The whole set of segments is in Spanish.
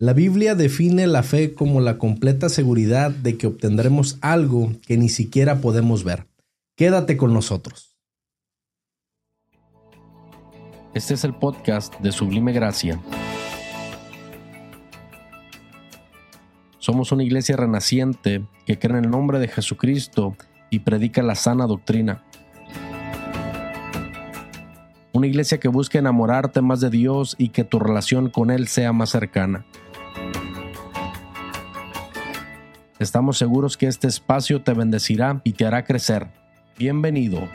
La Biblia define la fe como la completa seguridad de que obtendremos algo que ni siquiera podemos ver. Quédate con nosotros. Este es el podcast de Sublime Gracia. Somos una iglesia renaciente que cree en el nombre de Jesucristo y predica la sana doctrina. Una iglesia que busca enamorarte más de Dios y que tu relación con Él sea más cercana. Estamos seguros que este espacio te bendecirá y te hará crecer. Bienvenido.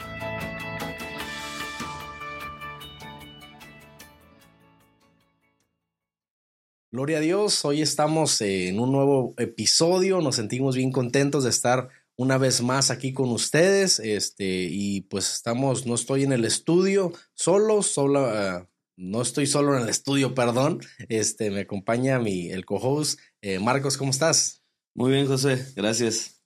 Gloria a Dios, hoy estamos en un nuevo episodio, nos sentimos bien contentos de estar una vez más aquí con ustedes, este, y pues estamos, no estoy en el estudio solo, solo, no estoy solo en el estudio, perdón, este, me acompaña mi, el co-host, eh, Marcos, ¿cómo estás? Muy bien, José, gracias.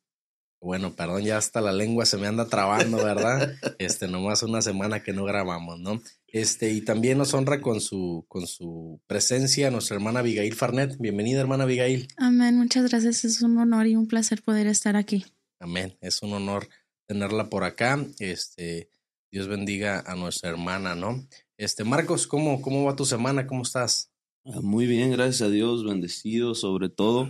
Bueno, perdón, ya hasta la lengua se me anda trabando, ¿verdad? Este, nomás una semana que no grabamos, ¿no? Este, y también nos honra con su, con su presencia nuestra hermana Abigail Farnet. Bienvenida, hermana Abigail. Amén, muchas gracias. Es un honor y un placer poder estar aquí. Amén. Es un honor tenerla por acá. Este, Dios bendiga a nuestra hermana, ¿no? Este, Marcos, ¿cómo, cómo va tu semana? ¿Cómo estás? Ah, muy bien, gracias a Dios, bendecido sobre todo.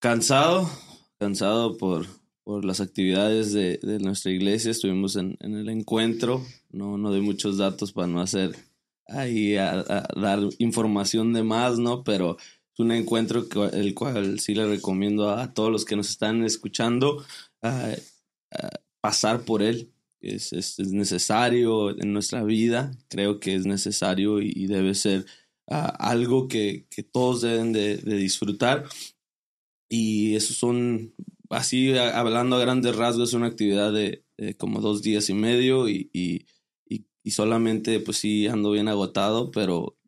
Cansado, cansado por, por las actividades de, de nuestra iglesia. Estuvimos en, en, el encuentro. No, no doy muchos datos para no hacer ahí a, dar información de más, ¿no? Pero es un encuentro que, el cual sí le recomiendo a, todos los que nos están escuchando a, pasar por él. Es, es, es, necesario en nuestra vida, creo que es necesario y, debe ser algo que, que, todos deben de, de disfrutar. Y esos son así hablando a grandes rasgos, es una actividad de, como dos días y medio y, y, y, solamente pues sí ando bien agotado, pero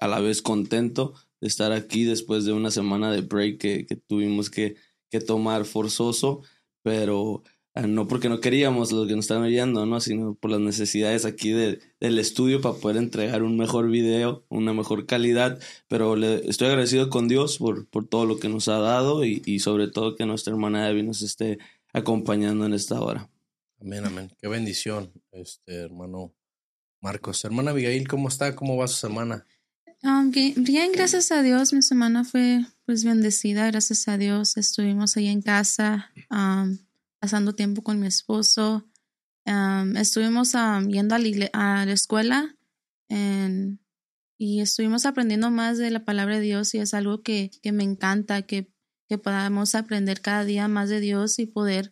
a la vez contento de estar aquí después de una semana de break que, que tuvimos que, que, tomar forzoso, pero no porque no queríamos los que nos están oyendo, ¿no? sino por las necesidades aquí de, del estudio para poder entregar un mejor video, una mejor calidad, pero le, estoy agradecido con Dios por, por todo lo que nos ha dado y, y sobre todo que nuestra hermana Abby nos esté acompañando en esta hora. Amén, amén. Qué bendición, este hermano Marcos. Hermana Abigail, ¿cómo está? ¿Cómo va su semana? Um, bien, bien, gracias a Dios. Mi semana fue pues bendecida, gracias a Dios. Estuvimos ahí en casa, um, pasando tiempo con mi esposo. Estuvimos yendo a la, a la escuela y estuvimos aprendiendo más de la palabra de Dios y es algo que, me encanta, que, que podamos aprender cada día más de Dios y poder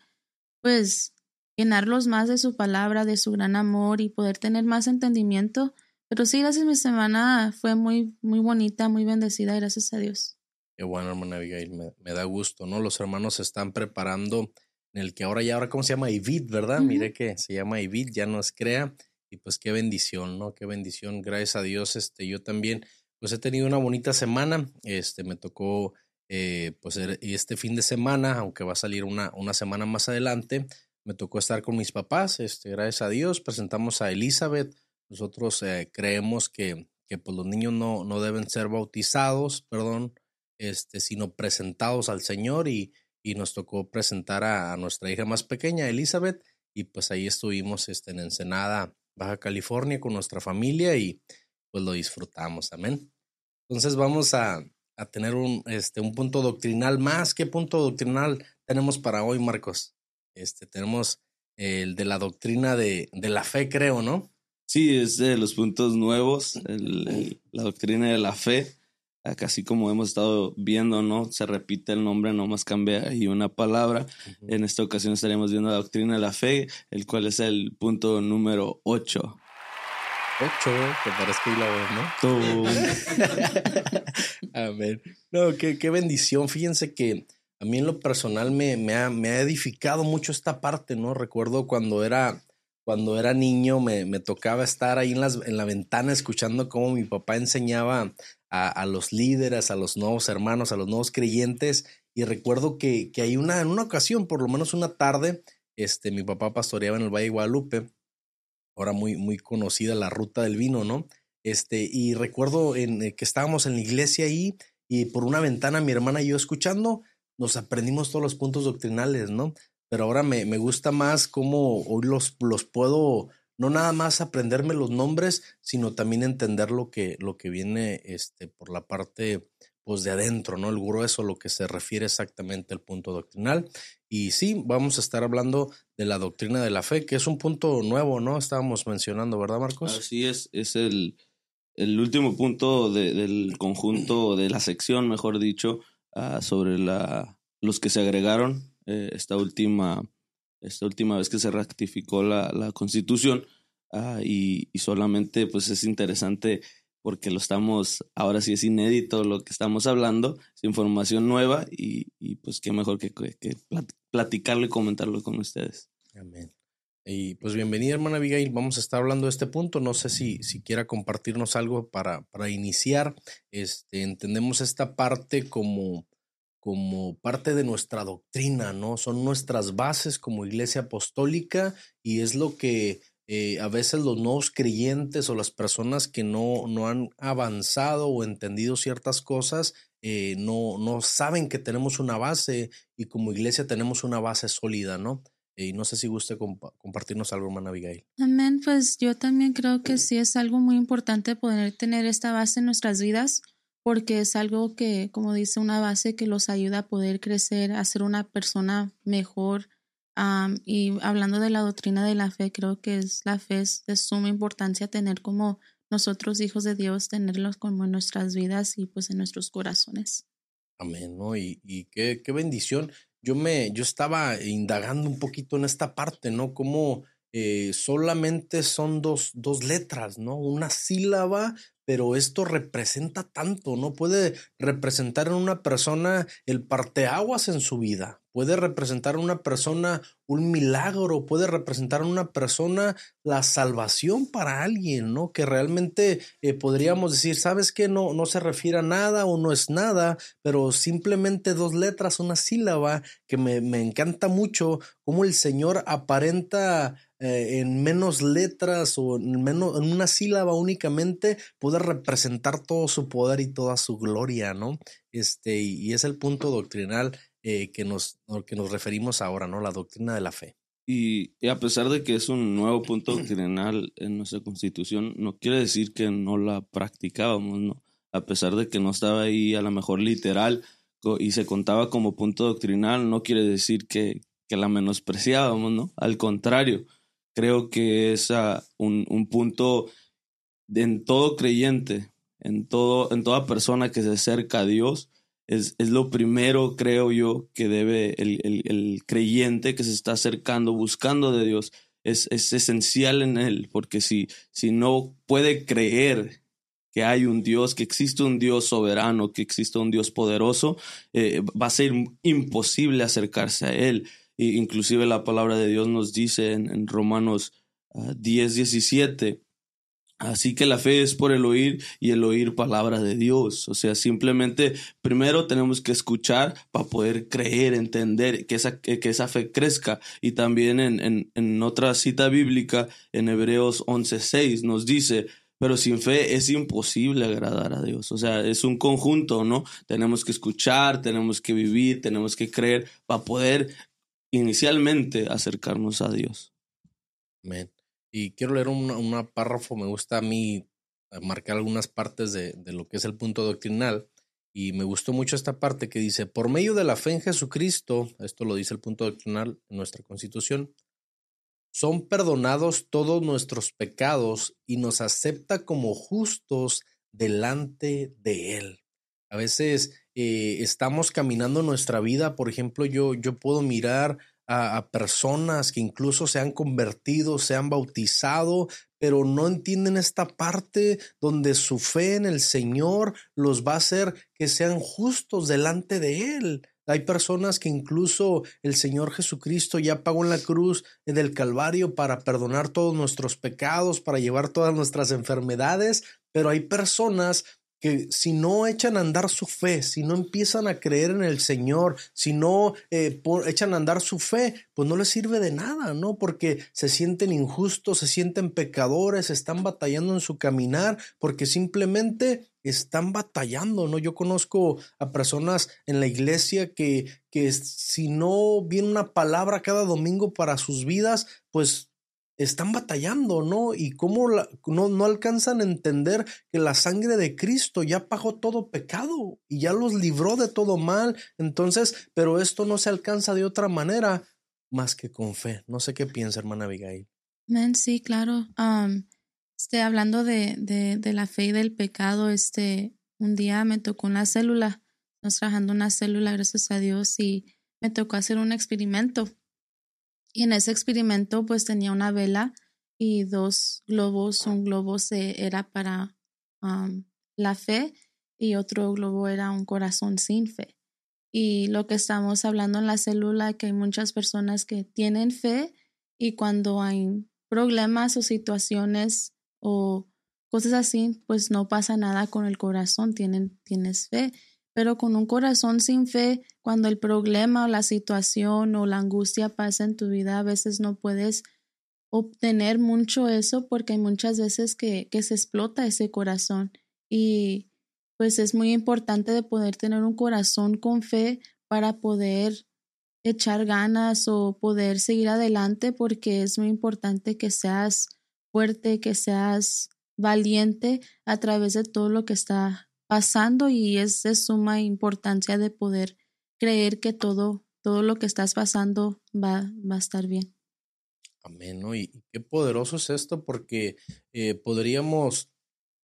pues llenarlos más de su palabra, de su gran amor y poder tener más entendimiento. Pero sí, gracias, mi semana fue muy, muy bonita, muy bendecida, gracias a Dios. Qué bueno, hermana Abigail, me, me da gusto, ¿no? Los hermanos se están preparando en el que ahora ya, ahora, ¿cómo se llama? Ivid, ¿verdad? Uh -huh. Mire que se llama Ivid, ya nos crea. Y pues qué bendición, ¿no? Qué bendición, gracias a Dios. Este, yo también, pues he tenido una bonita semana. Este, me tocó, eh, pues este fin de semana, aunque va a salir una, una semana más adelante, me tocó estar con mis papás, este, gracias a Dios, presentamos a Elizabeth. Nosotros eh, creemos que, que pues, los niños no, no deben ser bautizados, perdón, este, sino presentados al Señor y, y nos tocó presentar a, a, nuestra hija más pequeña, Elizabeth, y pues ahí estuvimos este, en Ensenada, Baja California, con nuestra familia y pues lo disfrutamos, amén. Entonces vamos a, a tener un, este, un punto doctrinal más. ¿Qué punto doctrinal tenemos para hoy, Marcos? Este, tenemos el de la doctrina de, de la fe, creo, ¿no? Sí, es de los puntos nuevos, el, el, la doctrina de la fe. Así como hemos estado viendo, ¿no? Se repite el nombre, nomás cambia ahí una palabra. Uh -huh. En esta ocasión estaremos viendo la doctrina de la fe, el cual es el punto número 8. 8, te parezco y la voz, ¿no? Amén. No, qué, qué bendición. Fíjense que a mí en lo personal me, me, ha, me ha edificado mucho esta parte, ¿no? Recuerdo cuando era, cuando era niño me, me tocaba estar ahí en, las, en la ventana escuchando cómo mi papá enseñaba a, los líderes, a los nuevos hermanos, a los nuevos creyentes. Y recuerdo que, que hay una, en una ocasión, por lo menos una tarde, este, mi papá pastoreaba en el Valle de Guadalupe, ahora muy, muy conocida la ruta del vino, ¿no? Este, y recuerdo en, eh, que estábamos en la iglesia ahí y por una ventana mi hermana y yo escuchando, nos aprendimos todos los puntos doctrinales, ¿no? Pero ahora me, me gusta más cómo hoy los, los puedo, no nada más aprenderme los nombres, sino también entender lo que, lo que viene este, por la parte pues de adentro, ¿no? El grueso, lo que se refiere exactamente al punto doctrinal. Y sí, vamos a estar hablando de la doctrina de la fe, que es un punto nuevo, ¿no? Estábamos mencionando, ¿verdad, Marcos? Así es, es el, el último punto del conjunto, de la sección, mejor dicho, uh, sobre la, los que se agregaron eh, esta, última, esta última vez que se ratificó la, la constitución. Uh, y, y solamente, pues es interesante porque lo estamos, ahora sí es inédito lo que estamos hablando, es información nueva y, y pues qué mejor que, que, platicarlo y comentarlo con ustedes. Amén. Y pues bienvenida hermana Abigail, vamos a estar hablando de este punto, no sé si, si quiera compartirnos algo para, para iniciar, este, entendemos esta parte como, como parte de nuestra doctrina, ¿no? Son nuestras bases como iglesia apostólica y es lo que eh, a veces los nuevos creyentes o las personas que no, no han avanzado o entendido ciertas cosas eh, no, no saben que tenemos una base y como iglesia tenemos una base sólida, ¿no? Y no sé si guste compartirnos algo, hermana Abigail. Amén, pues yo también creo que sí es algo muy importante poder tener esta base en nuestras vidas, porque es algo que, como dice, una base que los ayuda a poder crecer, a ser una persona mejor, y hablando de la doctrina de la fe, creo que es la fe es de suma importancia tener como nosotros hijos de Dios, tenerlos como en nuestras vidas y pues en nuestros corazones. Amén, ¿no? Y, y qué, qué bendición. Yo me, yo estaba indagando un poquito en esta parte, ¿no? Como eh, solamente son dos, dos letras, ¿no? Una sílaba, pero esto representa tanto, ¿no? Puede representar en una persona el parteaguas en su vida, puede representar en una persona un milagro, puede representar en una persona la salvación para alguien, ¿no? Que realmente eh, podríamos decir, ¿sabes qué? No, no se refiere a nada o no es nada, pero simplemente dos letras, una sílaba, que me, me encanta mucho, cómo el Señor aparenta eh, en menos letras o en, menos, en una sílaba únicamente puede representar todo su poder y toda su gloria, ¿no? Este, y, es el punto doctrinal eh, que, nos, que nos referimos ahora, ¿no? La doctrina de la fe. Y, y, a pesar de que es un nuevo punto doctrinal en nuestra constitución, no quiere decir que no la practicábamos, ¿no? A pesar de que no estaba ahí a lo mejor literal y se contaba como punto doctrinal, no quiere decir que, que la menospreciábamos, ¿no? Al contrario, creo que es uh, un, un, punto en todo creyente, en, todo, en toda persona que se acerca a Dios, es, es lo primero, creo yo, que debe el, el, creyente que se está acercando, buscando de Dios, es, es esencial en él, porque si, si no puede creer que hay un Dios, que existe un Dios soberano, que existe un Dios poderoso, eh, va a ser imposible acercarse a Él. Inclusive la palabra de Dios nos dice en, Romanos 10, ah, 17, Así que la fe es por el oír y el oír palabra de Dios. O sea, simplemente primero tenemos que escuchar para poder creer, entender que esa, que esa fe crezca. Y también en, en, en otra cita bíblica, en Hebreos 11.6, nos dice, pero sin fe es imposible agradar a Dios. O sea, es un conjunto, ¿no? Tenemos que escuchar, tenemos que vivir, tenemos que creer para poder inicialmente acercarnos a Dios. Amén. Y quiero leer un párrafo, me gusta a mí eh, marcar algunas partes de, de lo que es el punto doctrinal. Y me gustó mucho esta parte que dice, por medio de la fe en Jesucristo, esto lo dice el punto doctrinal en nuestra constitución, son perdonados todos nuestros pecados y nos acepta como justos delante de Él. A veces eh, estamos caminando nuestra vida, por ejemplo, yo, yo puedo mirar a, personas que incluso se han convertido, se han bautizado, pero no entienden esta parte donde su fe en el Señor los va a hacer que sean justos delante de Él. Hay personas que incluso el Señor Jesucristo ya pagó en la cruz del Calvario para perdonar todos nuestros pecados, para llevar todas nuestras enfermedades, pero hay personas que si no echan a andar su fe, si no empiezan a creer en el Señor, si no eh, echan a andar su fe, pues no les sirve de nada, ¿no? Porque se sienten injustos, se sienten pecadores, están batallando en su caminar, porque simplemente están batallando, ¿no? Yo conozco a personas en la iglesia que, que si no viene una palabra cada domingo para sus vidas, pues están batallando, ¿no? Y cómo no, no alcanzan a entender que la sangre de Cristo ya pagó todo pecado y ya los libró de todo mal. Entonces, pero esto no se alcanza de otra manera más que con fe. No sé qué piensa, hermana Abigail. sí, claro. este, hablando de, de, de, la fe y del pecado, este, un día me tocó una célula, estamos trabajando una célula, gracias a Dios, y me tocó hacer un experimento y en ese experimento pues tenía una vela y dos globos. Un globo se, era para la fe y otro globo era un corazón sin fe. Y lo que estamos hablando en la célula, que hay muchas personas que tienen fe y cuando hay problemas o situaciones o cosas así, pues no pasa nada con el corazón, tienen, tienes fe pero con un corazón sin fe, cuando el problema o la situación o la angustia pasa en tu vida, a veces no puedes obtener mucho eso porque hay muchas veces que, que se explota ese corazón. Y pues es muy importante de poder tener un corazón con fe para poder echar ganas o poder seguir adelante porque es muy importante que seas fuerte, que seas valiente a través de todo lo que está pasando y es de suma importancia de poder creer que todo, todo lo que estás pasando va, va a estar bien. Amén, Y, qué poderoso es esto porque eh, podríamos,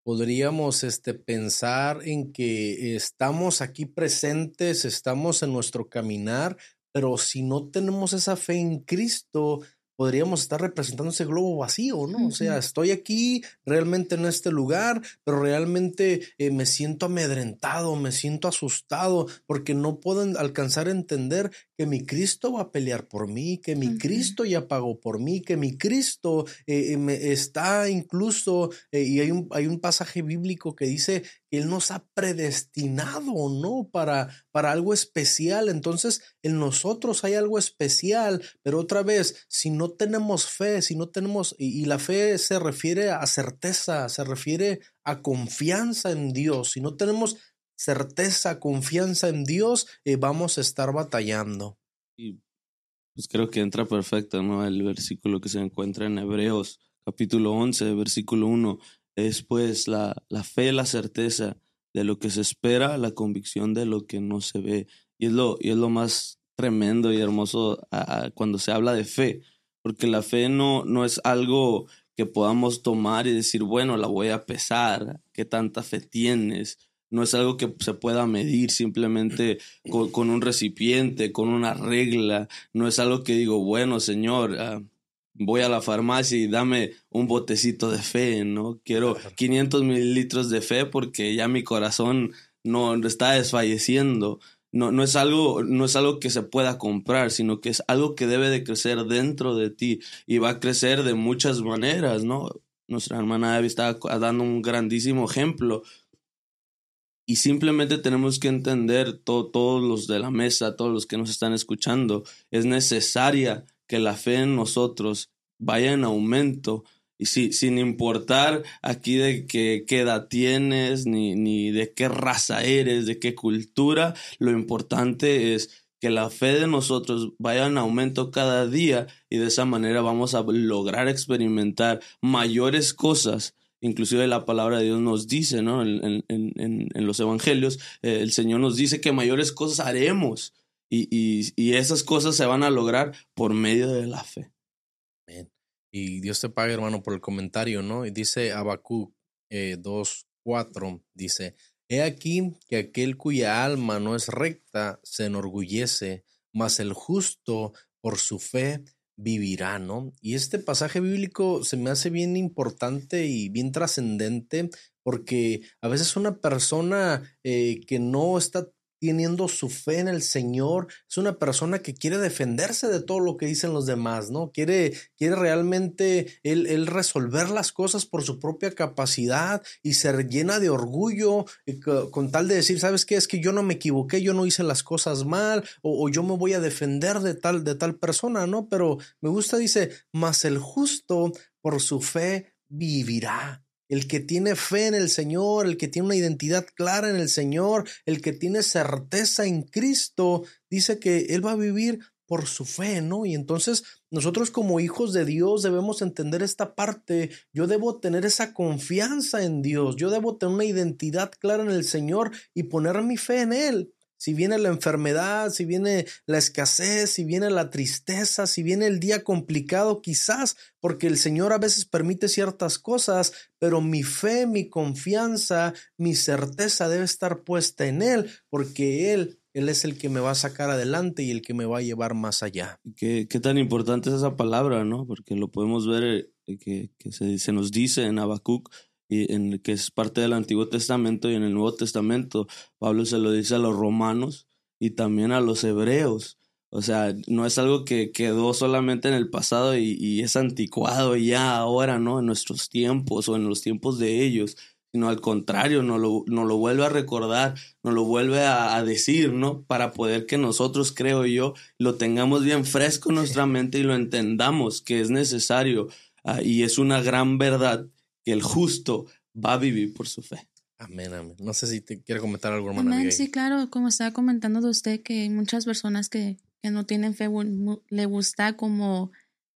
podríamos este, pensar en que estamos aquí presentes, estamos en nuestro caminar, pero si no tenemos esa fe en Cristo, podríamos estar representando ese globo vacío, ¿no? O sea, estoy aquí realmente en este lugar, pero realmente eh, me siento amedrentado, me siento asustado, porque no puedo alcanzar a entender que mi Cristo va a pelear por mí, que mi Cristo ya pagó por mí, que mi Cristo eh, me está incluso, eh, y hay un, hay un pasaje bíblico que dice que Él nos ha predestinado, ¿no? Para, para algo especial. Entonces, en nosotros hay algo especial, pero otra vez, si no tenemos fe, si no tenemos, y, la fe se refiere a certeza, se refiere a confianza en Dios, si no tenemos certeza, confianza en Dios, eh, vamos a estar batallando. Y pues creo que entra perfecto, ¿no? El versículo que se encuentra en Hebreos, capítulo 11, versículo 1 es pues la, la fe, la certeza de lo que se espera, la convicción de lo que no se ve. Y es lo, y es lo más tremendo y hermoso cuando se habla de fe, porque la fe no, no es algo que podamos tomar y decir, bueno, la voy a pesar, qué tanta fe tienes. No es algo que se pueda medir simplemente con, con un recipiente, con una regla. No es algo que digo, bueno, Señor, ah, voy a la farmacia y dame un botecito de fe, ¿no? Quiero 500 mililitros de fe porque ya mi corazón no está desfalleciendo. No, no, es algo, no es algo que se pueda comprar, sino que es algo que debe de crecer dentro de ti y va a crecer de muchas maneras, ¿no? Nuestra hermana Abby está dando un grandísimo ejemplo. Y simplemente tenemos que entender, todos los de la mesa, todos los que nos están escuchando, es necesaria que la fe en nosotros vaya en aumento y si, sin importar aquí de qué, qué edad tienes, ni, ni de qué raza eres, de qué cultura, lo importante es que la fe de nosotros vaya en aumento cada día y de esa manera vamos a lograr experimentar mayores cosas. Inclusive la palabra de Dios nos dice, ¿no? En, en, en, los evangelios, eh, el Señor nos dice que mayores cosas haremos y, y, y, esas cosas se van a lograr por medio de la fe. Y Dios te pague, hermano, por el comentario, ¿no? Y dice Habacuc eh, 2.4, dice, He aquí que aquel cuya alma no es recta se enorgullece, mas el justo por su fe vivirá, ¿no? Y este pasaje bíblico se me hace bien importante y bien trascendente porque a veces una persona eh, que no está teniendo su fe en el Señor, es una persona que quiere defenderse de todo lo que dicen los demás, ¿no? Quiere, quiere realmente él, resolver las cosas por su propia capacidad y se llena de orgullo con tal de decir, ¿sabes qué? Es que yo no me equivoqué, yo no hice las cosas mal o, o yo me voy a defender de tal, de tal persona, ¿no? Pero me gusta, dice, mas el justo por su fe vivirá. El que tiene fe en el Señor, el que tiene una identidad clara en el Señor, el que tiene certeza en Cristo, dice que Él va a vivir por su fe, ¿no? Y entonces nosotros como hijos de Dios debemos entender esta parte. Yo debo tener esa confianza en Dios, yo debo tener una identidad clara en el Señor y poner mi fe en Él. Si viene la enfermedad, si viene la escasez, si viene la tristeza, si viene el día complicado, quizás porque el Señor a veces permite ciertas cosas, pero mi fe, mi confianza, mi certeza debe estar puesta en Él, porque Él él es el que me va a sacar adelante y el que me va a llevar más allá. Qué, qué tan importante es esa palabra, ¿no? Porque lo podemos ver eh, que, que se, se, nos dice en Habacuc, y en, que es parte del Antiguo Testamento y en el Nuevo Testamento. Pablo se lo dice a los romanos y también a los hebreos. O sea, no es algo que quedó solamente en el pasado y, y es anticuado ya ahora, ¿no? En nuestros tiempos o en los tiempos de ellos, sino al contrario, nos lo, nos lo vuelve a recordar, nos lo vuelve a, decir, ¿no? Para poder que nosotros, creo yo, lo tengamos bien fresco en nuestra mente y lo entendamos que es necesario uh, y es una gran verdad que el justo va a vivir por su fe. Amén, amén. No sé si te quiere comentar algo, hermana. Amén, sí, claro, como estaba comentando de usted, que hay muchas personas que, que no tienen fe, le gusta como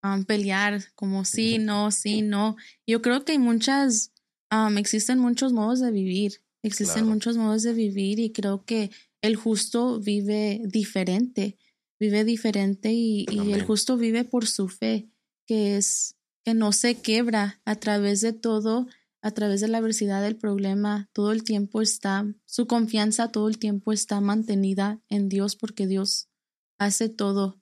um, pelear, como sí, no, sí, no. Yo creo que hay muchas existen muchos modos de vivir, existen muchos modos de vivir y creo que el justo vive diferente, vive diferente y, y, el justo vive por su fe, que es que no se quebra. A través de todo, a través de la adversidad del problema, todo el tiempo está, su confianza todo el tiempo está mantenida en Dios porque Dios hace todo.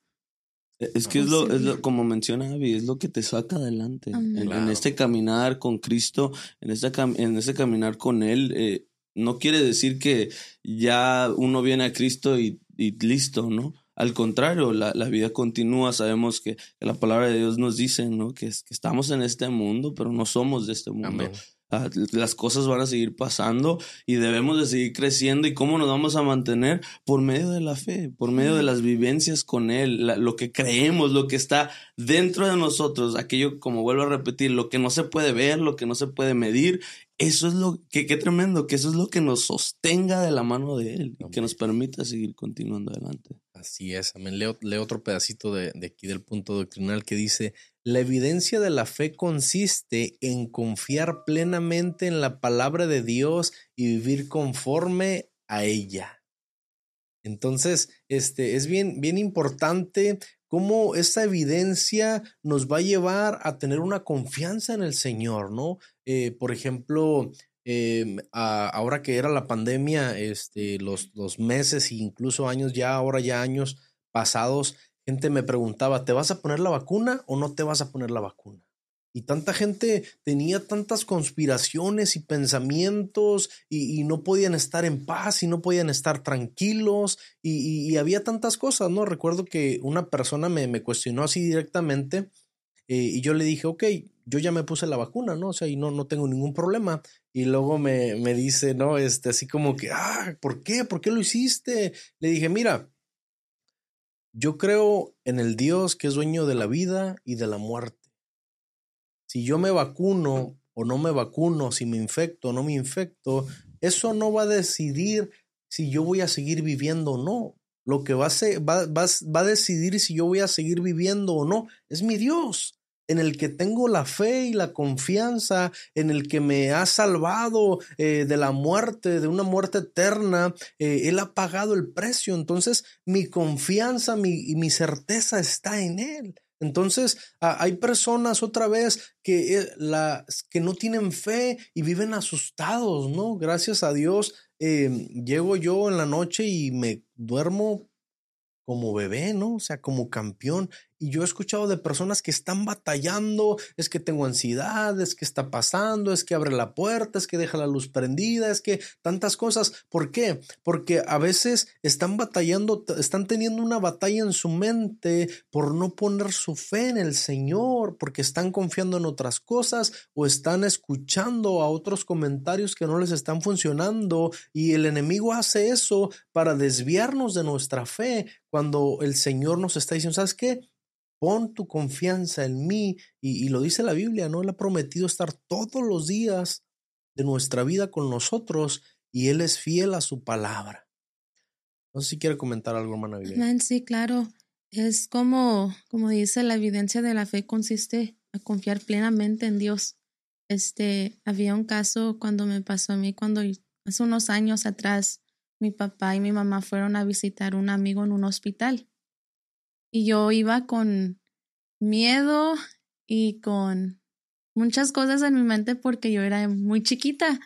E, es que es lo, es lo, como menciona Abby, es lo que te saca adelante. En, este caminar con Cristo, en este, en este caminar con Él, eh, no quiere decir que ya uno viene a Cristo y, y listo, ¿no? Al contrario, la, la, vida continúa. Sabemos que, la palabra de Dios nos dice, ¿no? Que, que, estamos en este mundo, pero no somos de este mundo. Amén. Ah, las cosas van a seguir pasando y debemos de seguir creciendo y cómo nos vamos a mantener por medio de la fe, por medio de las vivencias con Él, lo que creemos, lo que está dentro de nosotros, aquello, como vuelvo a repetir, lo que no se puede ver, lo que no se puede medir, eso es lo que, qué tremendo, que eso es lo que nos sostenga de la mano de Él, que nos permita seguir continuando adelante. Así es, amén. Leo, leo otro pedacito de, de aquí del punto doctrinal que dice, la evidencia de la fe consiste en confiar plenamente en la palabra de Dios y vivir conforme a ella. Entonces, este es bien, bien importante cómo esa evidencia nos va a llevar a tener una confianza en el Señor, ¿no? Eh, por ejemplo, a, ahora que era la pandemia, este, los, meses e incluso años ya, ahora ya años pasados, gente me preguntaba, ¿te vas a poner la vacuna o no te vas a poner la vacuna? Y tanta gente tenía tantas conspiraciones y pensamientos y, no podían estar en paz y no podían estar tranquilos y, había tantas cosas, ¿no? Recuerdo que una persona me cuestionó así directamente eh, y yo le dije, ok, yo ya me puse la vacuna, ¿no? O sea, y no, no tengo ningún problema. Y luego me, me dice, ¿no? Este, así como que, ah, ¿por qué? ¿Por qué lo hiciste? Le dije, mira, yo creo en el Dios que es dueño de la vida y de la muerte. Si yo me vacuno o no me vacuno, si me infecto o no me infecto, eso no va a decidir si yo voy a seguir viviendo o no. Lo que va a, va, va, va a decidir si yo voy a seguir viviendo o no es mi Dios en el que tengo la fe y la confianza, en el que me ha salvado eh, de la muerte, de una muerte eterna. Eh, él ha pagado el precio. Entonces mi confianza mi, y mi certeza está en Él. Entonces, hay personas otra vez que, eh, la, que no tienen fe y viven asustados, ¿no? Gracias a Dios, llego yo en la noche y me duermo como bebé, ¿no? O sea, como campeón. Y yo he escuchado de personas que están batallando, es que tengo ansiedad, es que está pasando, es que abre la puerta, es que deja la luz prendida, es que tantas cosas. ¿Por qué? Porque a veces están batallando, están teniendo una batalla en su mente por no poner su fe en el Señor, porque están confiando en otras cosas o están escuchando a otros comentarios que no les están funcionando y el enemigo hace eso para desviarnos de nuestra fe cuando el Señor nos está diciendo, ¿sabes qué? Pon tu confianza en mí. Y, lo dice la Biblia, ¿no? Él ha prometido estar todos los días de nuestra vida con nosotros y Él es fiel a su palabra. No sé si quiere comentar algo, hermana Sí, claro. Es como, como dice, la evidencia de la fe consiste a confiar plenamente en Dios. Este, había un caso cuando me pasó a mí, cuando hace unos años atrás, mi papá y mi mamá fueron a visitar un amigo en un hospital. Y yo iba con miedo y con muchas cosas en mi mente porque yo era muy chiquita.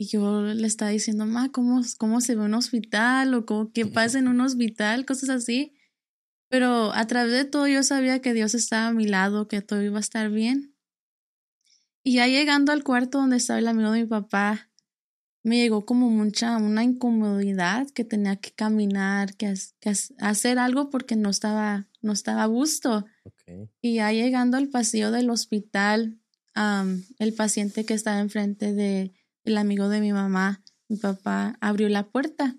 Y yo le estaba diciendo, ma, ¿cómo, cómo se ve un hospital? O cómo, qué pasa en un hospital, cosas así. Pero a través de todo yo sabía que Dios estaba a mi lado, que todo iba a estar bien. Y ya llegando al cuarto donde estaba el amigo de mi papá, me llegó como mucha, una incomodidad que tenía que caminar, que, hacer algo porque no estaba, no estaba a gusto. Y ya llegando al pasillo del hospital, el paciente que estaba enfrente de el amigo de mi mamá, mi papá, abrió la puerta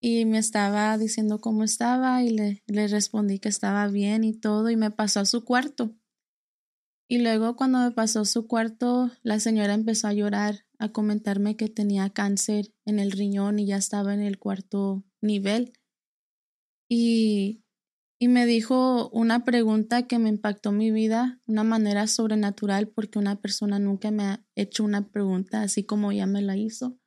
y me estaba diciendo cómo estaba y le, le respondí que estaba bien y todo y me pasó a su cuarto. Y luego cuando me pasó a su cuarto, la señora empezó a llorar, a comentarme que tenía cáncer en el riñón y ya estaba en el cuarto nivel. Y y me dijo una pregunta que me impactó mi vida, una manera sobrenatural, porque una persona nunca me ha hecho una pregunta así como ella me la hizo.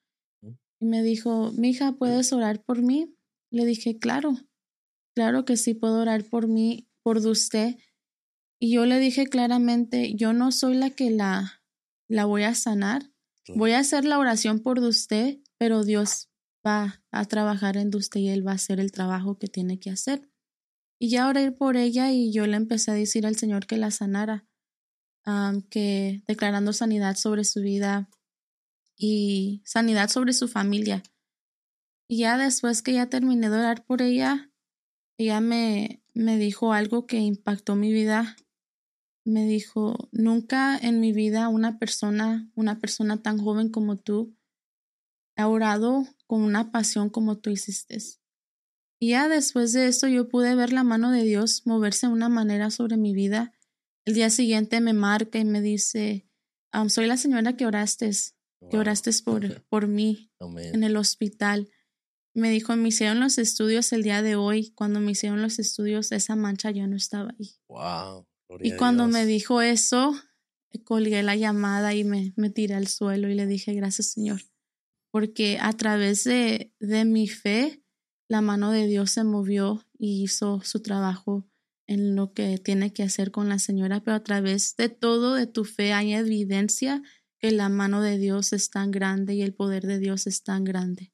Y me dijo, mija, ¿puedes orar por mí? Le dije, claro, claro que sí puedo orar por mí, por usted. Y yo le dije claramente, yo no soy la que la, la voy a sanar. Voy a hacer la oración por usted, pero Dios va a trabajar en usted y Él va a hacer el trabajo que tiene que hacer. Y ya oré por ella y yo le empecé a decir al Señor que la sanara, que declarando sanidad sobre su vida y sanidad sobre su familia. Y ya después que ya terminé de orar por ella, ella me, me dijo algo que impactó mi vida. Me dijo, nunca en mi vida una persona, una persona tan joven como tú, ha orado con una pasión como tú hiciste. Y ya después de esto yo pude ver la mano de Dios moverse de una manera sobre mi vida. El día siguiente me marca y me dice, soy la señora que oraste, que oraste por, por mí en el hospital. Me dijo, me hicieron los estudios el día de hoy. Cuando me hicieron los estudios, esa mancha ya no estaba ahí. Wow. Y cuando me dijo eso, colgué la llamada y me, me tiré al suelo y le dije, gracias Señor, porque a través de, de mi fe, la mano de Dios se movió y hizo su trabajo en lo que tiene que hacer con la señora, pero a través de todo de tu fe hay evidencia que la mano de Dios es tan grande y el poder de Dios es tan grande.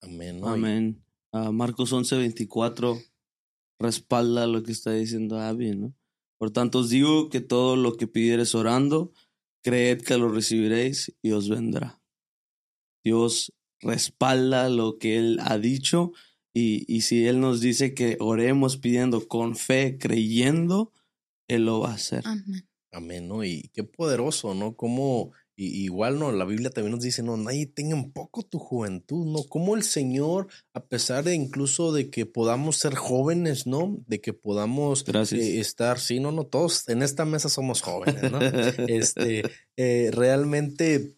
Amén. Amén. Uh, Marcos 11:24 respalda lo que está diciendo Abby, ¿no? Por tanto os digo que todo lo que pidieres orando, creed que lo recibiréis y os vendrá. Dios respalda lo que Él ha dicho y, y si Él nos dice que oremos pidiendo con fe, creyendo, Él lo va a hacer. Amén. Amén, ¿no? Y qué poderoso, ¿no? Como igual, ¿no? La Biblia también nos dice, no, nadie tenga un poco tu juventud, ¿no? Como el Señor, a pesar de incluso de que podamos ser jóvenes, ¿no? De que podamos eh, estar, sí, no, no, todos en esta mesa somos jóvenes, ¿no? este, eh, realmente,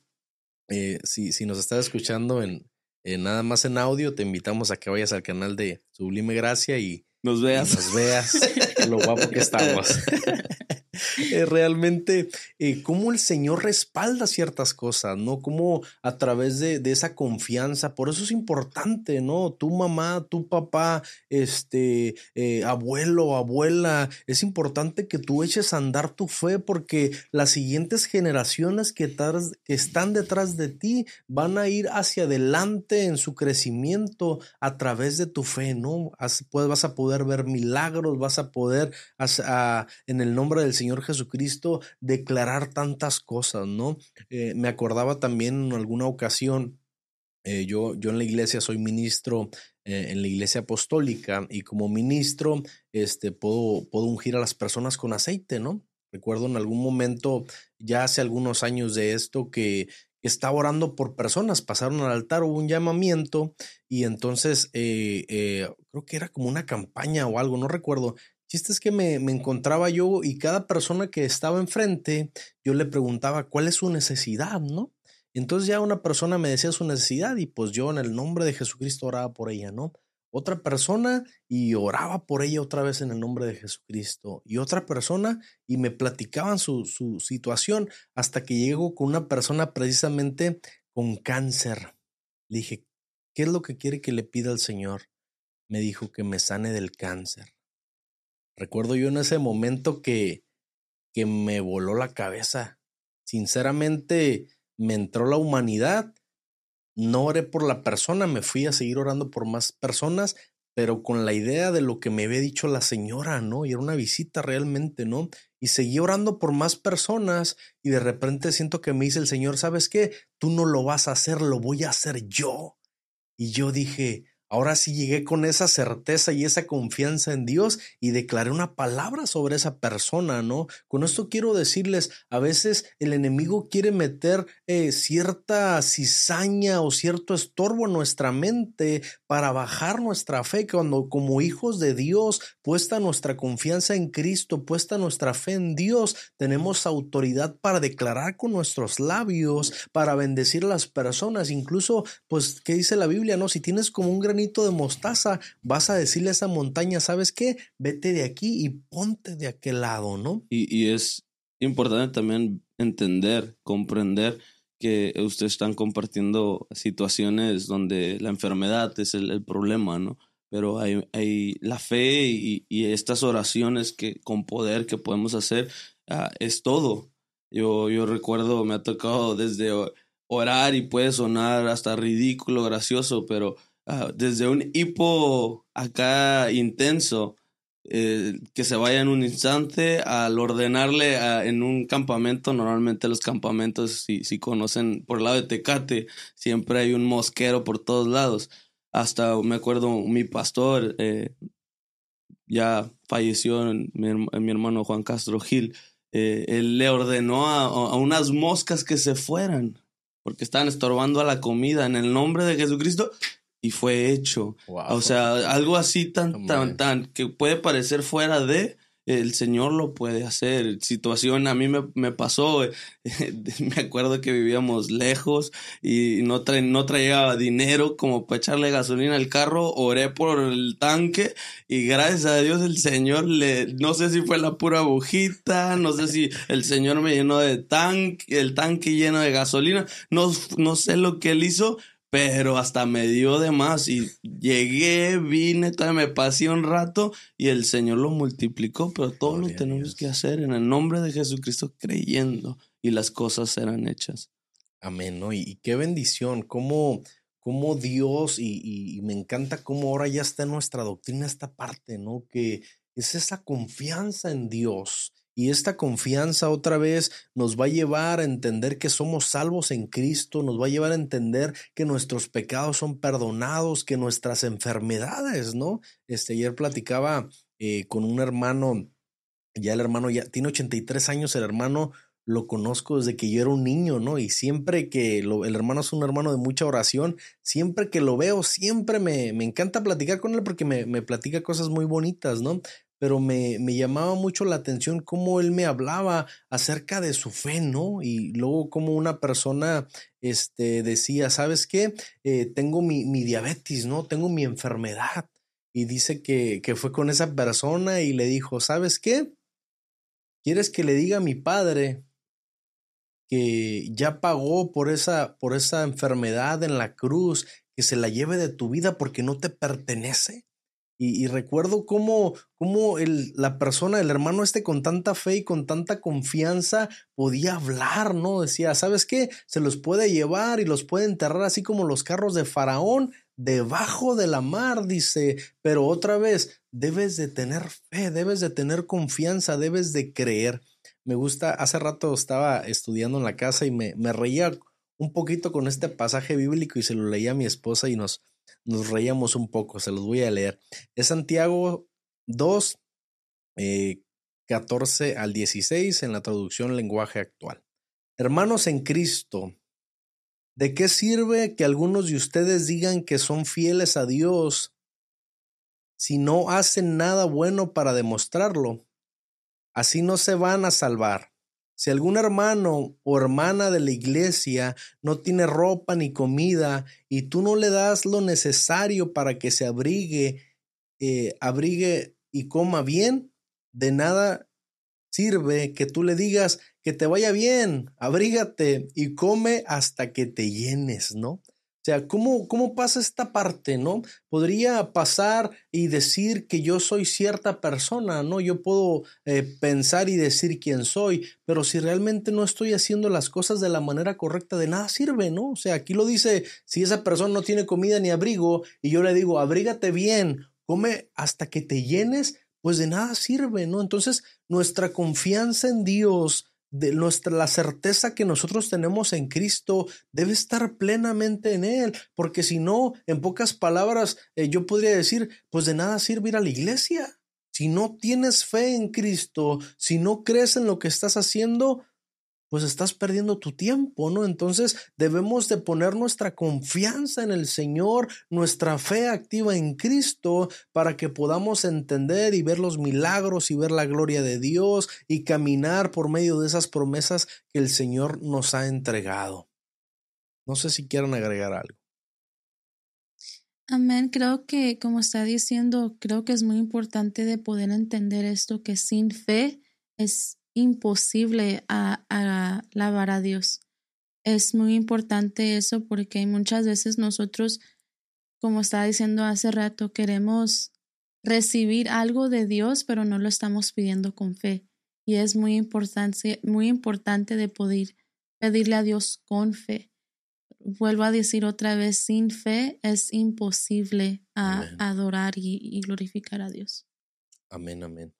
eh, si, si nos está escuchando en, nada más en audio, te invitamos a que vayas al canal de Sublime Gracia y nos veas. nos veas lo guapo que estamos. Eh, realmente eh, cómo el Señor respalda ciertas cosas, ¿no? Cómo a través de, de, esa confianza, por eso es importante, ¿no? Tu mamá, tu papá, este, eh, abuelo, abuela, es importante que tú eches a andar tu fe porque las siguientes generaciones que, están detrás de ti van a ir hacia adelante en su crecimiento a través de tu fe, ¿no? Pues vas a poder ver milagros, vas a poder en el nombre del Señor Señor Jesucristo declarar tantas cosas, ¿no? Eh, me acordaba también en alguna ocasión, eh, yo, yo en la iglesia soy ministro eh, en la iglesia apostólica y como ministro este, puedo, puedo ungir a las personas con aceite, ¿no? Recuerdo en algún momento, ya hace algunos años de esto, que, estaba orando por personas, pasaron al altar, hubo un llamamiento y entonces creo que era como una campaña o algo, no recuerdo, chiste es que me, encontraba yo y cada persona que estaba enfrente, yo le preguntaba cuál es su necesidad, ¿no? Entonces ya una persona me decía su necesidad y pues yo en el nombre de Jesucristo oraba por ella, ¿no? Otra persona y oraba por ella otra vez en el nombre de Jesucristo. Y otra persona y me platicaban su, su situación hasta que llego con una persona precisamente con cáncer. Le dije, ¿qué es lo que quiere que le pida al Señor? Me dijo que me sane del cáncer. Recuerdo yo en ese momento que, que me voló la cabeza. Sinceramente, me entró la humanidad. No oré por la persona, me fui a seguir orando por más personas, pero con la idea de lo que me había dicho la señora, ¿no? Y era una visita realmente, ¿no? Y seguí orando por más personas y de repente siento que me dice el Señor, ¿sabes qué? Tú no lo vas a hacer, lo voy a hacer yo. Y yo dije, Ahora sí llegué con esa certeza y esa confianza en Dios y declaré una palabra sobre esa persona, ¿no? Con esto quiero decirles, a veces el enemigo quiere meter eh, cierta cizaña o cierto estorbo en nuestra mente para bajar nuestra fe, cuando como hijos de Dios, puesta nuestra confianza en Cristo, puesta nuestra fe en Dios, tenemos autoridad para declarar con nuestros labios, para bendecir a las personas, incluso, pues, ¿qué dice la Biblia? No, si tienes como un granito de mostaza, vas a decirle a esa montaña, ¿sabes qué? Vete de aquí y ponte de aquel lado, ¿no? Y, es importante también entender, comprender que ustedes están compartiendo situaciones donde la enfermedad es el, problema, ¿no? Pero hay, hay la fe y, estas oraciones que con poder que podemos hacer ah, es todo. Yo, yo recuerdo, me ha tocado desde orar y puede sonar hasta ridículo, gracioso, pero Ah, desde un hipo acá intenso, eh, que se vaya en un instante, al ordenarle en un campamento, normalmente los campamentos, si, si conocen por el lado de Tecate, siempre hay un mosquero por todos lados. Hasta me acuerdo, mi pastor eh, ya falleció, mi, hermano Juan Castro Gil, eh, él le ordenó a, a unas moscas que se fueran porque estaban estorbando a la comida en el nombre de Jesucristo y fue hecho. O sea, algo así tan, tan, tan, que puede parecer fuera de, el Señor lo puede hacer. Situación, a mí me, me pasó, me acuerdo que vivíamos lejos y no, no traía dinero como para echarle gasolina al carro, oré por el tanque y gracias a Dios el Señor le, no sé si fue la pura bujita, no sé si el Señor me llenó de tanque, el tanque lleno de gasolina, no, no sé lo que él hizo, pero hasta me dio de más y llegué, vine, todavía me pasé un rato y el Señor lo multiplicó, pero todo lo tenemos que hacer en el nombre de Jesucristo creyendo y las cosas serán hechas. Amén, ¿no? Y, qué bendición, cómo, cómo Dios, y, y, me encanta cómo ahora ya está en nuestra doctrina esta parte, ¿no? Que es esa confianza en Dios y esta confianza otra vez nos va a llevar a entender que somos salvos en Cristo, nos va a llevar a entender que nuestros pecados son perdonados, que nuestras enfermedades, ¿no? Este, ayer platicaba eh, con un hermano, ya el hermano ya tiene 83 años, el hermano lo conozco desde que yo era un niño, ¿no? Y siempre que lo, el hermano es un hermano de mucha oración, siempre que lo veo, siempre me, me encanta platicar con él porque me, me platica cosas muy bonitas, ¿no? Pero me, me, llamaba mucho la atención cómo él me hablaba acerca de su fe, ¿no? Y luego como una persona este, decía, ¿sabes qué? Eh, tengo mi, mi, diabetes, ¿no? Tengo mi enfermedad. Y dice que, que fue con esa persona y le dijo, ¿sabes qué? ¿Quieres que le diga a mi padre que ya pagó por esa, por esa enfermedad en la cruz, que se la lleve de tu vida porque no te pertenece? Y, recuerdo cómo, cómo el, la persona, el hermano este con tanta fe y con tanta confianza podía hablar, ¿no? Decía, ¿sabes qué? Se los puede llevar y los puede enterrar así como los carros de Faraón debajo de la mar, dice, pero otra vez, debes de tener fe, debes de tener confianza, debes de creer. Me gusta, hace rato estaba estudiando en la casa y me, me reía un poquito con este pasaje bíblico y se lo leía a mi esposa y nos, nos reíamos un poco, se los voy a leer. Es Santiago 2, 14 eh, al 16 en la traducción lenguaje actual. Hermanos en Cristo, ¿de qué sirve que algunos de ustedes digan que son fieles a Dios si no hacen nada bueno para demostrarlo? Así no se van a salvar. Si algún hermano o hermana de la iglesia no tiene ropa ni comida y tú no le das lo necesario para que se abrigue, eh, abrigue y coma bien, de nada sirve que tú le digas que te vaya bien, abrígate y come hasta que te llenes, ¿no? O sea, ¿cómo, ¿cómo pasa esta parte, no? Podría pasar y decir que yo soy cierta persona, ¿no? Yo puedo eh, pensar y decir quién soy, pero si realmente no estoy haciendo las cosas de la manera correcta, de nada sirve, ¿no? O sea, aquí lo dice, si esa persona no tiene comida ni abrigo y yo le digo, abrígate bien, come hasta que te llenes, pues de nada sirve, ¿no? Entonces, nuestra confianza en Dios, de nuestra, la certeza que nosotros tenemos en Cristo debe estar plenamente en Él, porque si no, en pocas palabras, eh, yo podría decir, pues de nada sirve ir a la iglesia. Si no tienes fe en Cristo, si no crees en lo que estás haciendo, pues estás perdiendo tu tiempo, ¿no? Entonces debemos de poner nuestra confianza en el Señor, nuestra fe activa en Cristo, para que podamos entender y ver los milagros y ver la gloria de Dios y caminar por medio de esas promesas que el Señor nos ha entregado. No sé si quieren agregar algo. Amén. Creo que, como está diciendo, creo que es muy importante de poder entender esto, que sin fe es imposible a, a alabar a Dios. Es muy importante eso porque muchas veces nosotros, como estaba diciendo hace rato, queremos recibir algo de Dios, pero no lo estamos pidiendo con fe. Y es muy importante, muy importante de poder pedirle a Dios con fe. Vuelvo a decir otra vez, sin fe es imposible a, adorar y, y glorificar a Dios. Amén, amén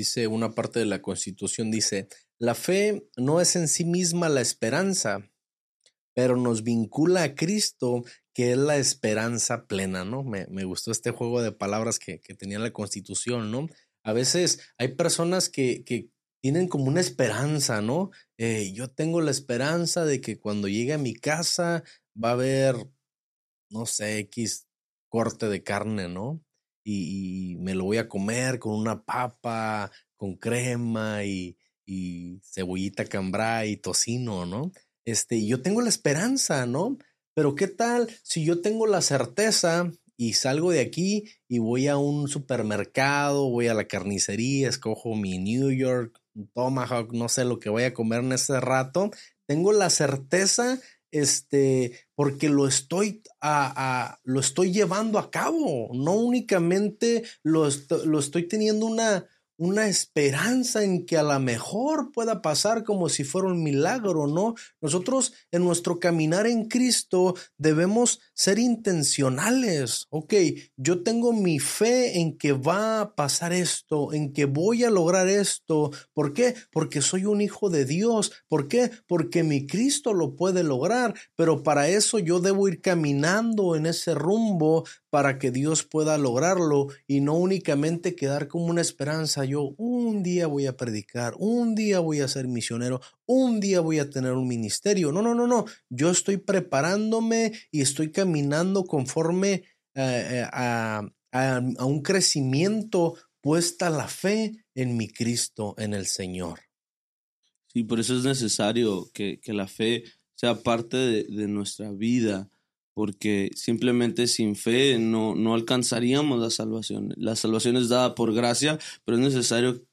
dice una parte de la Constitución, dice, la fe no es en sí misma la esperanza, pero nos vincula a Cristo, que es la esperanza plena, ¿no? Me, me gustó este juego de palabras que, que, tenía la Constitución, ¿no? A veces hay personas que, que tienen como una esperanza, ¿no? Eh, yo tengo la esperanza de que cuando llegue a mi casa va a haber, no sé, X corte de carne, ¿no? Y, me lo voy a comer con una papa, con crema y, y cebollita cambray y tocino, ¿no? Este, yo tengo la esperanza, ¿no? Pero ¿qué tal si yo tengo la certeza y salgo de aquí y voy a un supermercado, voy a la carnicería, escojo mi New York Tomahawk, no sé lo que voy a comer en ese rato, tengo la certeza este, porque lo estoy, a, lo estoy llevando a cabo, no únicamente lo, lo estoy teniendo una, una esperanza en que a lo mejor pueda pasar como si fuera un milagro, ¿no? Nosotros en nuestro caminar en Cristo debemos ser intencionales. Ok, yo tengo mi fe en que va a pasar esto, en que voy a lograr esto. ¿Por qué? Porque soy un hijo de Dios. ¿Por qué? Porque mi Cristo lo puede lograr, pero para eso yo debo ir caminando en ese rumbo para que Dios pueda lograrlo y no únicamente quedar como una esperanza. Yo un día voy a predicar, un día voy a ser misionero, un día voy a tener un ministerio. No, no, no, no. Yo estoy preparándome y estoy caminando conforme eh, eh, a, a, un crecimiento puesta la fe en mi Cristo, en el Señor. Sí, por eso es necesario que, que la fe sea parte de, de nuestra vida porque simplemente sin fe no, no alcanzaríamos la salvación. La salvación es dada por gracia, pero es necesario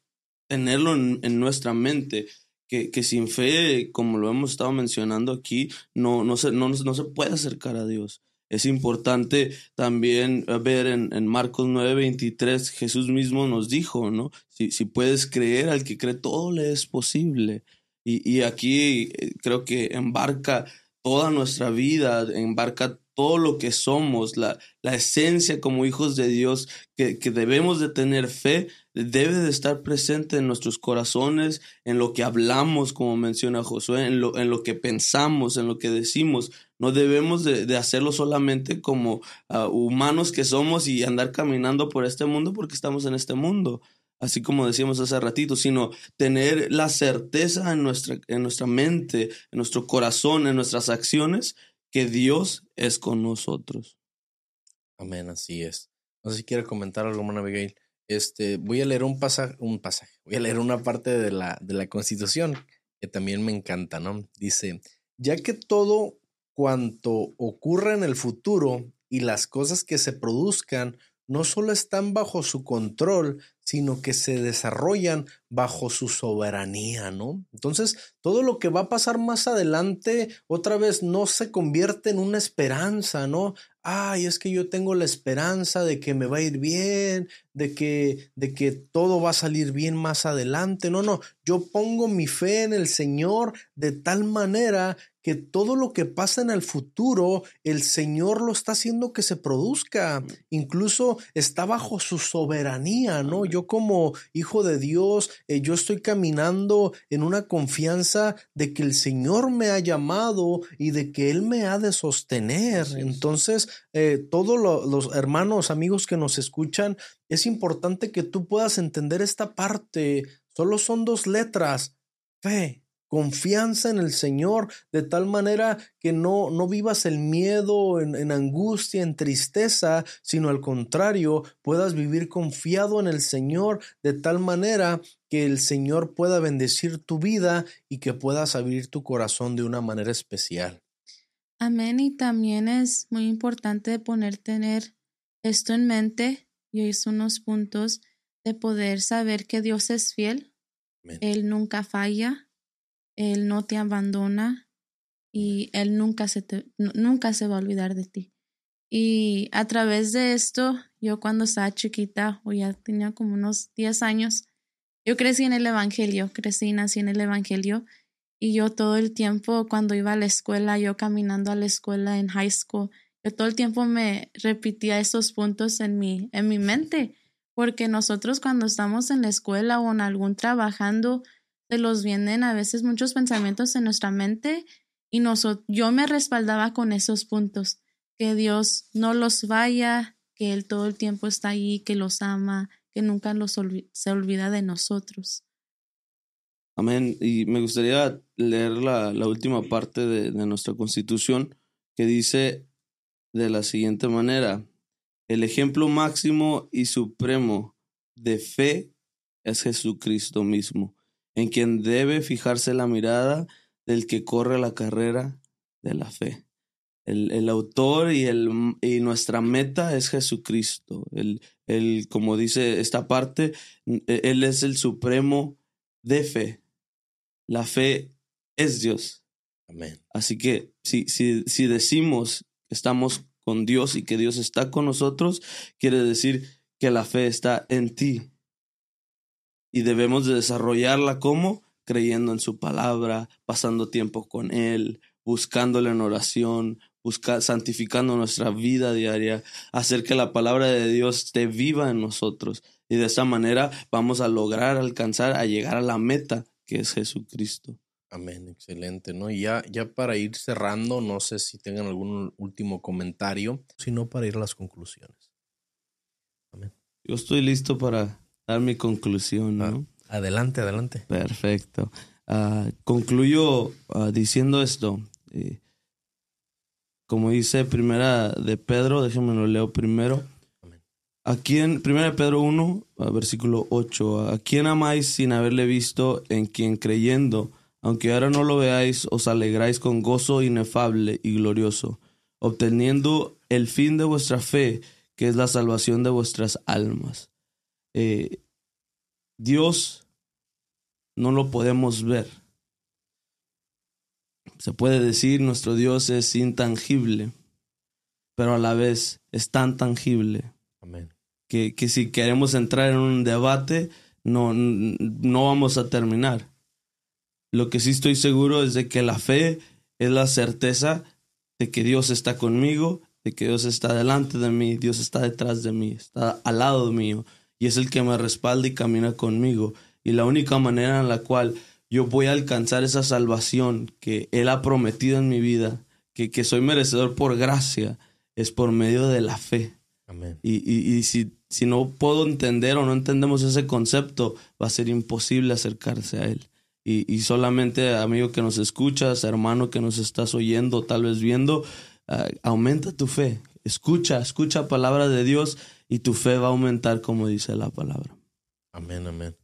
tenerlo en, nuestra mente. Que, que, sin fe, como lo hemos estado mencionando aquí, no, no, se, no, no se puede acercar a Dios. Es importante también ver en, en Marcos 9:23, Jesús mismo nos dijo, ¿no? Si, si puedes creer, al que cree todo le es posible. Y, y aquí eh, creo que embarca toda nuestra vida, embarca todo lo que somos, la, la esencia como hijos de Dios, que, que, debemos de tener fe, debe de estar presente en nuestros corazones, en lo que hablamos, como menciona Josué, en lo, en lo que pensamos, en lo que decimos. No debemos de, de hacerlo solamente como uh, humanos que somos y andar caminando por este mundo porque estamos en este mundo así como decíamos hace ratito, sino tener la certeza en nuestra, en nuestra mente, en nuestro corazón, en nuestras acciones, que Dios es con nosotros. Amén, así es. No sé si quiere comentar algo, hermana Abigail. Este, voy a leer un pasaje, un pasaje, voy a leer una parte de la, de la Constitución que también me encanta, ¿no? Dice, ya que todo cuanto ocurra en el futuro y las cosas que se produzcan no solo están bajo su control, sino que se desarrollan bajo su soberanía, ¿no? Entonces, todo lo que va a pasar más adelante, otra vez, no se convierte en una esperanza, ¿no? Ay, es que yo tengo la esperanza de que me va a ir bien, de que, de que todo va a salir bien más adelante. No, no, yo pongo mi fe en el Señor de tal manera que todo lo que pasa en el futuro, el Señor lo está haciendo que se produzca. Incluso está bajo su soberanía, ¿no? Yo como hijo de Dios, eh, yo estoy caminando en una confianza de que el Señor me ha llamado y de que Él me ha de sostener. Entonces, eh, todos los hermanos, amigos que nos escuchan, es importante que tú puedas entender esta parte. Solo son dos letras, fe confianza en el Señor, de tal manera que no, no vivas el miedo, en, en, angustia, en tristeza, sino al contrario, puedas vivir confiado en el Señor, de tal manera que el Señor pueda bendecir tu vida y que puedas abrir tu corazón de una manera especial. Amén. Y también es muy importante poner tener esto en mente. Yo hice unos puntos de poder saber que Dios es fiel. Él nunca falla él no te abandona y Él nunca se, te, nunca se va a olvidar de ti. Y a través de esto, yo cuando estaba chiquita, o ya tenía como unos 10 años, yo crecí en el Evangelio, crecí y nací en el Evangelio. Y yo todo el tiempo, cuando iba a la escuela, yo caminando a la escuela en high school, yo todo el tiempo me repetía esos puntos en mi, en mi mente. Porque nosotros cuando estamos en la escuela o en algún trabajando, los vienen a veces muchos pensamientos en nuestra mente y yo me respaldaba con esos puntos, que Dios no los vaya, que Él todo el tiempo está ahí, que los ama, que nunca los se olvida de nosotros. Amén. Y me gustaría leer la, última parte de nuestra constitución que dice de la siguiente manera, el ejemplo máximo y supremo de fe es Jesucristo mismo en quien debe fijarse la mirada del que corre la carrera de la fe. El, autor y, el, y nuestra meta es Jesucristo. El, el, como dice esta parte, Él es el supremo de fe. La fe es Dios. Amén. Así que si, si, si decimos que estamos con Dios y que Dios está con nosotros, quiere decir que la fe está en ti, y debemos de desarrollarla como creyendo en su palabra, pasando tiempo con Él, buscándole en oración, busca, santificando nuestra vida diaria, hacer que la palabra de Dios esté viva en nosotros. Y de esa manera vamos a lograr alcanzar, a llegar a la meta que es Jesucristo. Amén, excelente, ¿no? Y ya, ya para ir cerrando, no sé si tengan algún último comentario, sino para ir a las conclusiones. Amén. Yo estoy listo para dar mi conclusión, ¿no? Ah, adelante, adelante. Perfecto. Uh, concluyo uh, diciendo esto. Eh, como dice primera de Pedro, déjenme lo leo primero. Aquí en primera de Pedro 1, versículo 8, ¿a quién amáis sin haberle visto en quien creyendo, aunque ahora no lo veáis, os alegráis con gozo inefable y glorioso, obteniendo el fin de vuestra fe, que es la salvación de vuestras almas? Eh, Dios no lo podemos ver. Se puede decir nuestro Dios es intangible, pero a la vez es tan tangible Que, que, si queremos entrar en un debate no, no vamos a terminar. Lo que sí estoy seguro es de que la fe es la certeza de que Dios está conmigo, de que Dios está delante de mí, Dios está detrás de mí, está al lado mío y es el que me respalda y camina conmigo. Y la única manera en la cual yo voy a alcanzar esa salvación que Él ha prometido en mi vida, que, que soy merecedor por gracia, es por medio de la fe. Amén. Y, y, y si, si no puedo entender o no entendemos ese concepto, va a ser imposible acercarse a Él. Y, y solamente, amigo que nos escuchas, hermano que nos estás oyendo, tal vez viendo, uh, aumenta tu fe. Escucha, escucha palabra de Dios y tu fe va a aumentar como dice la palabra. Amén, amén.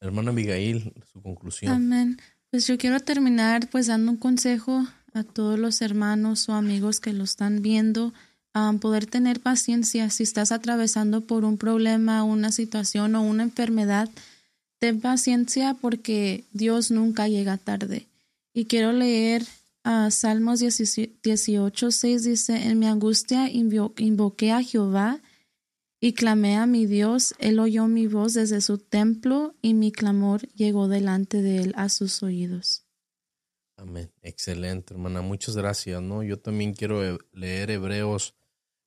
Hermana Abigail, su conclusión. Amén. Pues yo quiero terminar pues dando un consejo a todos los hermanos o amigos que lo están viendo, a poder tener paciencia si estás atravesando por un problema, una situación o una enfermedad. Ten paciencia porque Dios nunca llega tarde. Y quiero leer a Salmos 18, 6 dice, en mi angustia invoqué a Jehová y clamé a mi Dios, él oyó mi voz desde su templo y mi clamor llegó delante de él a sus oídos. Amén. Excelente, hermana. Muchas gracias, ¿no? Yo también quiero leer Hebreos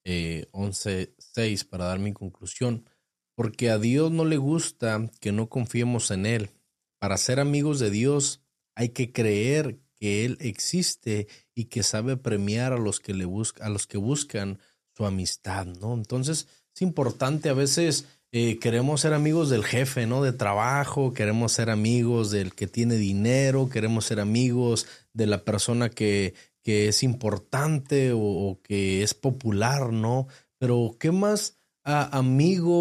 eh, 11.6 para dar mi conclusión. Porque a Dios no le gusta que no confiemos en Él. Para ser amigos de Dios hay que creer que Él existe y que sabe premiar a los que, le busca, a los que buscan su amistad, ¿no? Entonces, es importante a veces eh, queremos ser amigos del jefe, ¿no? De trabajo, queremos ser amigos del que tiene dinero, queremos ser amigos de la persona que, que es importante o, que es popular, ¿no? Pero ¿qué más amigo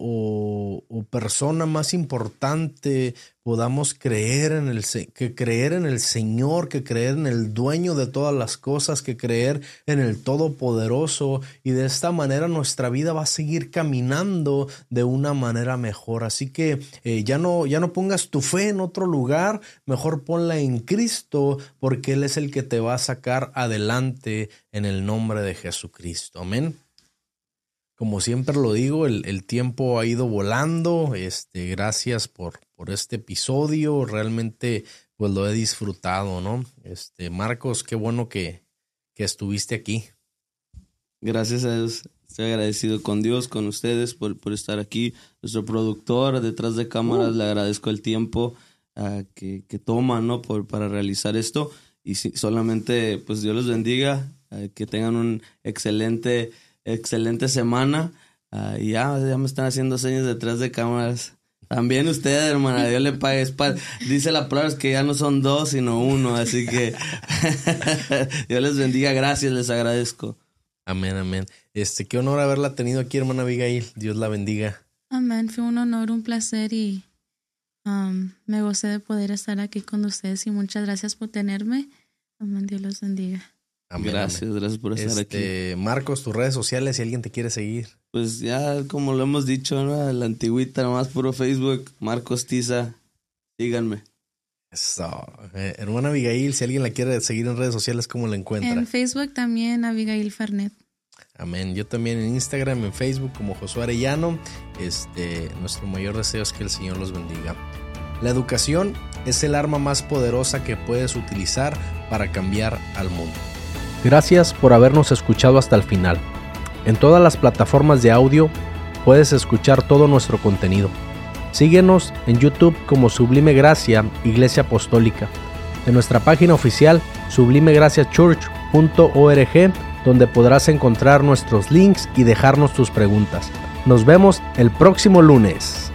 o, persona más importante podamos creer en el que creer en el Señor, que creer en el dueño de todas las cosas, que creer en el Todopoderoso y de esta manera nuestra vida va a seguir caminando de una manera mejor. Así que eh, ya no ya no pongas tu fe en otro lugar, mejor ponla en Cristo porque él es el que te va a sacar adelante en el nombre de Jesucristo. Amén como siempre lo digo, el, tiempo ha ido volando. Este, gracias por, por este episodio. Realmente, pues lo he disfrutado, ¿no? Este, Marcos, qué bueno que, que estuviste aquí. Gracias a Dios. Estoy agradecido con Dios, con ustedes por, por estar aquí. Nuestro productor detrás de cámaras, le agradezco el tiempo uh, que, que toma, ¿no? Por, para realizar esto. Y si, solamente, pues Dios los bendiga, uh, que tengan un excelente excelente semana. Ah, y ya, ya me están haciendo señas detrás de cámaras. También usted, hermana, Dios le pague. Dice la palabra que ya no son dos, sino uno. Así que Dios les bendiga. Gracias, les agradezco. Amén, amén. Este, qué honor haberla tenido aquí, hermana Abigail. Dios la bendiga. Amén. Fue un honor, un placer y um, me gocé de poder estar aquí con ustedes y muchas gracias por tenerme. Amén. Dios los bendiga gracias, gracias por estar este, aquí. Marcos, tus redes sociales, si alguien te quiere seguir. Pues ya, como lo hemos dicho, ¿no? La antigüita, nomás puro Facebook, Marcos Tiza, síganme. Eso. Eh, hermana Abigail, si alguien la quiere seguir en redes sociales, ¿cómo la encuentra? En Facebook también, Abigail Fernet. Amén. Yo también en Instagram, en Facebook, como Josué Arellano. Este, nuestro mayor deseo es que el Señor los bendiga. La educación es el arma más poderosa que puedes utilizar para cambiar al mundo. Gracias por habernos escuchado hasta el final. En todas las plataformas de audio puedes escuchar todo nuestro contenido. Síguenos en YouTube como Sublime Gracia Iglesia Apostólica, en nuestra página oficial sublimegraciachurch.org, donde podrás encontrar nuestros links y dejarnos tus preguntas. Nos vemos el próximo lunes.